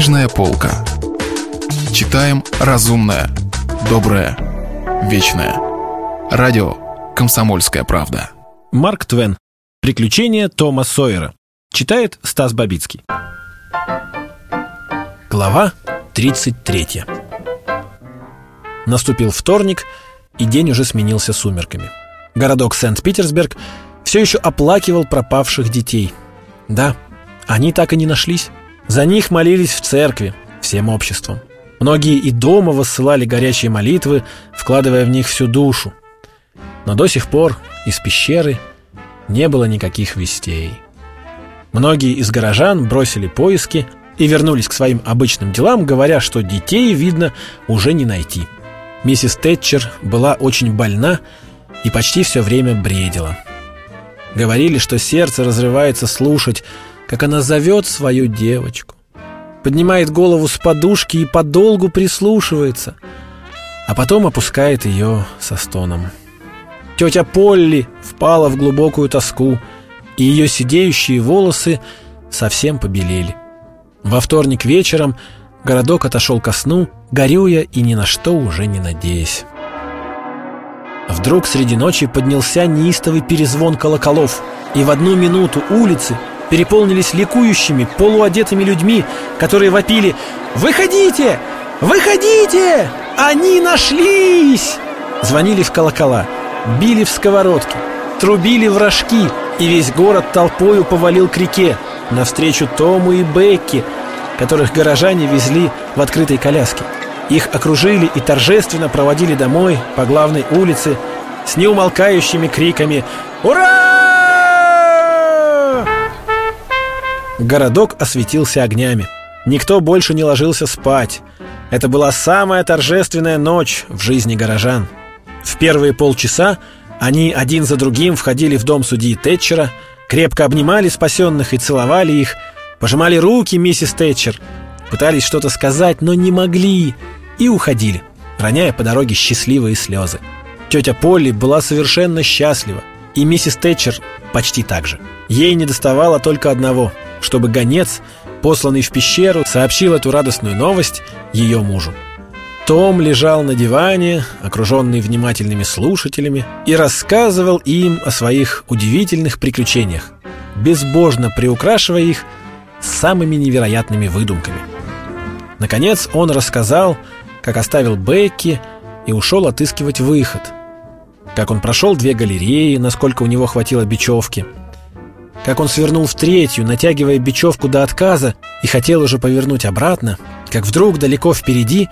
Книжная полка. Читаем разумное, доброе, вечное. Радио «Комсомольская правда». Марк Твен. Приключения Тома Сойера. Читает Стас Бабицкий. Глава 33. Наступил вторник, и день уже сменился сумерками. Городок Сент-Питерсберг все еще оплакивал пропавших детей. Да, они так и не нашлись. За них молились в церкви, всем обществом. Многие и дома высылали горячие молитвы, вкладывая в них всю душу. Но до сих пор из пещеры не было никаких вестей. Многие из горожан бросили поиски и вернулись к своим обычным делам, говоря, что детей, видно, уже не найти. Миссис Тэтчер была очень больна и почти все время бредила. Говорили, что сердце разрывается слушать, как она зовет свою девочку. Поднимает голову с подушки и подолгу прислушивается, а потом опускает ее со стоном. Тетя Полли впала в глубокую тоску, и ее сидеющие волосы совсем побелели. Во вторник вечером городок отошел ко сну, горюя и ни на что уже не надеясь. Вдруг среди ночи поднялся неистовый перезвон колоколов, и в одну минуту улицы переполнились ликующими, полуодетыми людьми, которые вопили «Выходите! Выходите! Они нашлись!» Звонили в колокола, били в сковородки, трубили в рожки, и весь город толпою повалил к реке, навстречу Тому и Бекки, которых горожане везли в открытой коляске. Их окружили и торжественно проводили домой по главной улице с неумолкающими криками «Ура!». Городок осветился огнями. Никто больше не ложился спать. Это была самая торжественная ночь в жизни горожан. В первые полчаса они один за другим входили в дом судьи Тэтчера, крепко обнимали спасенных и целовали их, пожимали руки миссис Тэтчер, пытались что-то сказать, но не могли – и уходили, роняя по дороге счастливые слезы. Тетя Полли была совершенно счастлива, и миссис Тэтчер почти так же. Ей не доставало только одного, чтобы гонец, посланный в пещеру, сообщил эту радостную новость ее мужу. Том лежал на диване, окруженный внимательными слушателями, и рассказывал им о своих удивительных приключениях, безбожно приукрашивая их самыми невероятными выдумками. Наконец он рассказал, как оставил Бекки и ушел отыскивать выход. Как он прошел две галереи, насколько у него хватило бечевки. Как он свернул в третью, натягивая бечевку до отказа и хотел уже повернуть обратно, как вдруг далеко впереди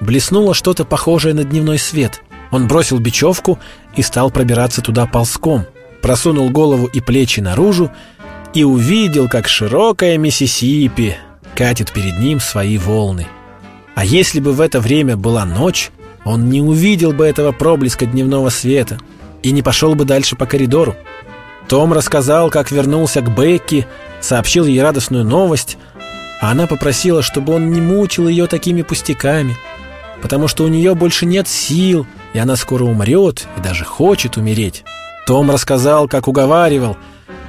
блеснуло что-то похожее на дневной свет. Он бросил бечевку и стал пробираться туда ползком, просунул голову и плечи наружу и увидел, как широкая Миссисипи катит перед ним свои волны. А если бы в это время была ночь, он не увидел бы этого проблеска дневного света и не пошел бы дальше по коридору. Том рассказал, как вернулся к Бекки, сообщил ей радостную новость, а она попросила, чтобы он не мучил ее такими пустяками, потому что у нее больше нет сил, и она скоро умрет и даже хочет умереть. Том рассказал, как уговаривал,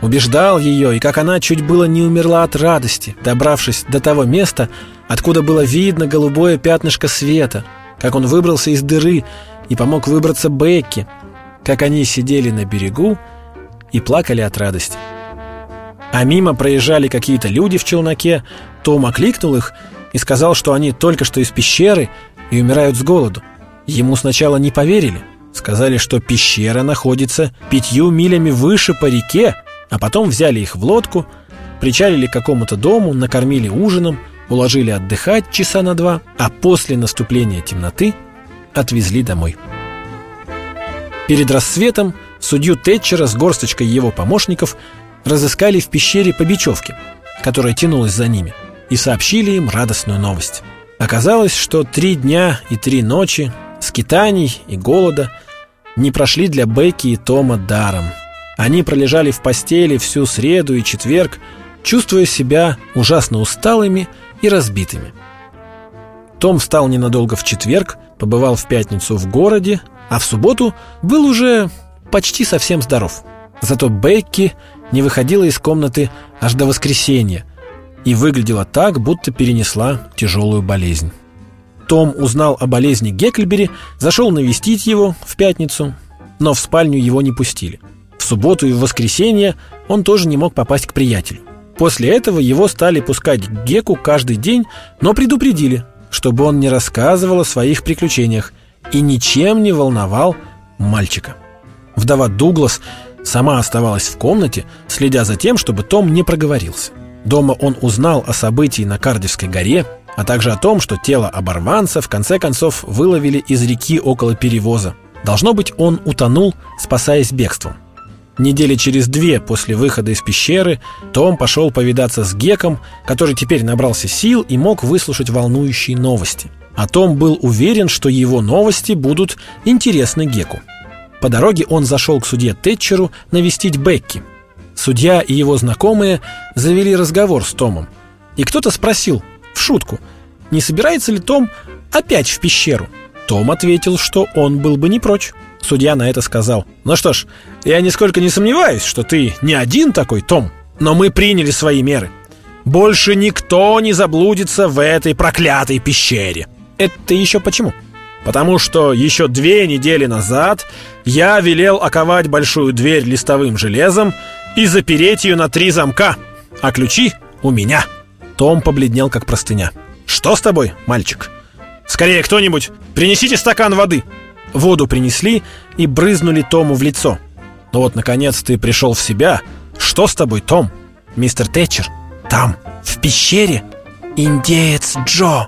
убеждал ее, и как она чуть было не умерла от радости, добравшись до того места, откуда было видно голубое пятнышко света, как он выбрался из дыры и помог выбраться Бекки, как они сидели на берегу и плакали от радости. А мимо проезжали какие-то люди в челноке, Том окликнул их и сказал, что они только что из пещеры и умирают с голоду. Ему сначала не поверили, сказали, что пещера находится пятью милями выше по реке, а потом взяли их в лодку, причалили к какому-то дому, накормили ужином – уложили отдыхать часа на два, а после наступления темноты отвезли домой. Перед рассветом судью Тэтчера с горсточкой его помощников разыскали в пещере по бечевке, которая тянулась за ними, и сообщили им радостную новость. Оказалось, что три дня и три ночи скитаний и голода не прошли для Бекки и Тома даром. Они пролежали в постели всю среду и четверг, чувствуя себя ужасно усталыми и разбитыми. Том встал ненадолго в четверг, побывал в пятницу в городе, а в субботу был уже почти совсем здоров. Зато Бекки не выходила из комнаты аж до воскресенья, и выглядела так, будто перенесла тяжелую болезнь. Том узнал о болезни Гекльбери, зашел навестить его в пятницу, но в спальню его не пустили. В субботу и в воскресенье он тоже не мог попасть к приятелю. После этого его стали пускать к Геку каждый день, но предупредили, чтобы он не рассказывал о своих приключениях и ничем не волновал мальчика. Вдова Дуглас сама оставалась в комнате, следя за тем, чтобы Том не проговорился. Дома он узнал о событии на Кардивской горе, а также о том, что тело оборванца в конце концов выловили из реки около перевоза. Должно быть, он утонул, спасаясь бегством. Недели через две после выхода из пещеры Том пошел повидаться с Геком, который теперь набрался сил и мог выслушать волнующие новости. А Том был уверен, что его новости будут интересны Геку. По дороге он зашел к судье Тэтчеру навестить Бекки. Судья и его знакомые завели разговор с Томом. И кто-то спросил, в шутку, не собирается ли Том опять в пещеру? Том ответил, что он был бы не прочь. Судья на это сказал «Ну что ж, я нисколько не сомневаюсь, что ты не один такой, Том, но мы приняли свои меры. Больше никто не заблудится в этой проклятой пещере». Это еще почему? Потому что еще две недели назад я велел оковать большую дверь листовым железом и запереть ее на три замка, а ключи у меня. Том побледнел, как простыня. «Что с тобой, мальчик?» «Скорее, кто-нибудь, принесите стакан воды!» Воду принесли и брызнули Тому в лицо. «Ну вот, наконец, ты пришел в себя. Что с тобой, Том?» «Мистер Тэтчер, там, в пещере, индеец Джо!»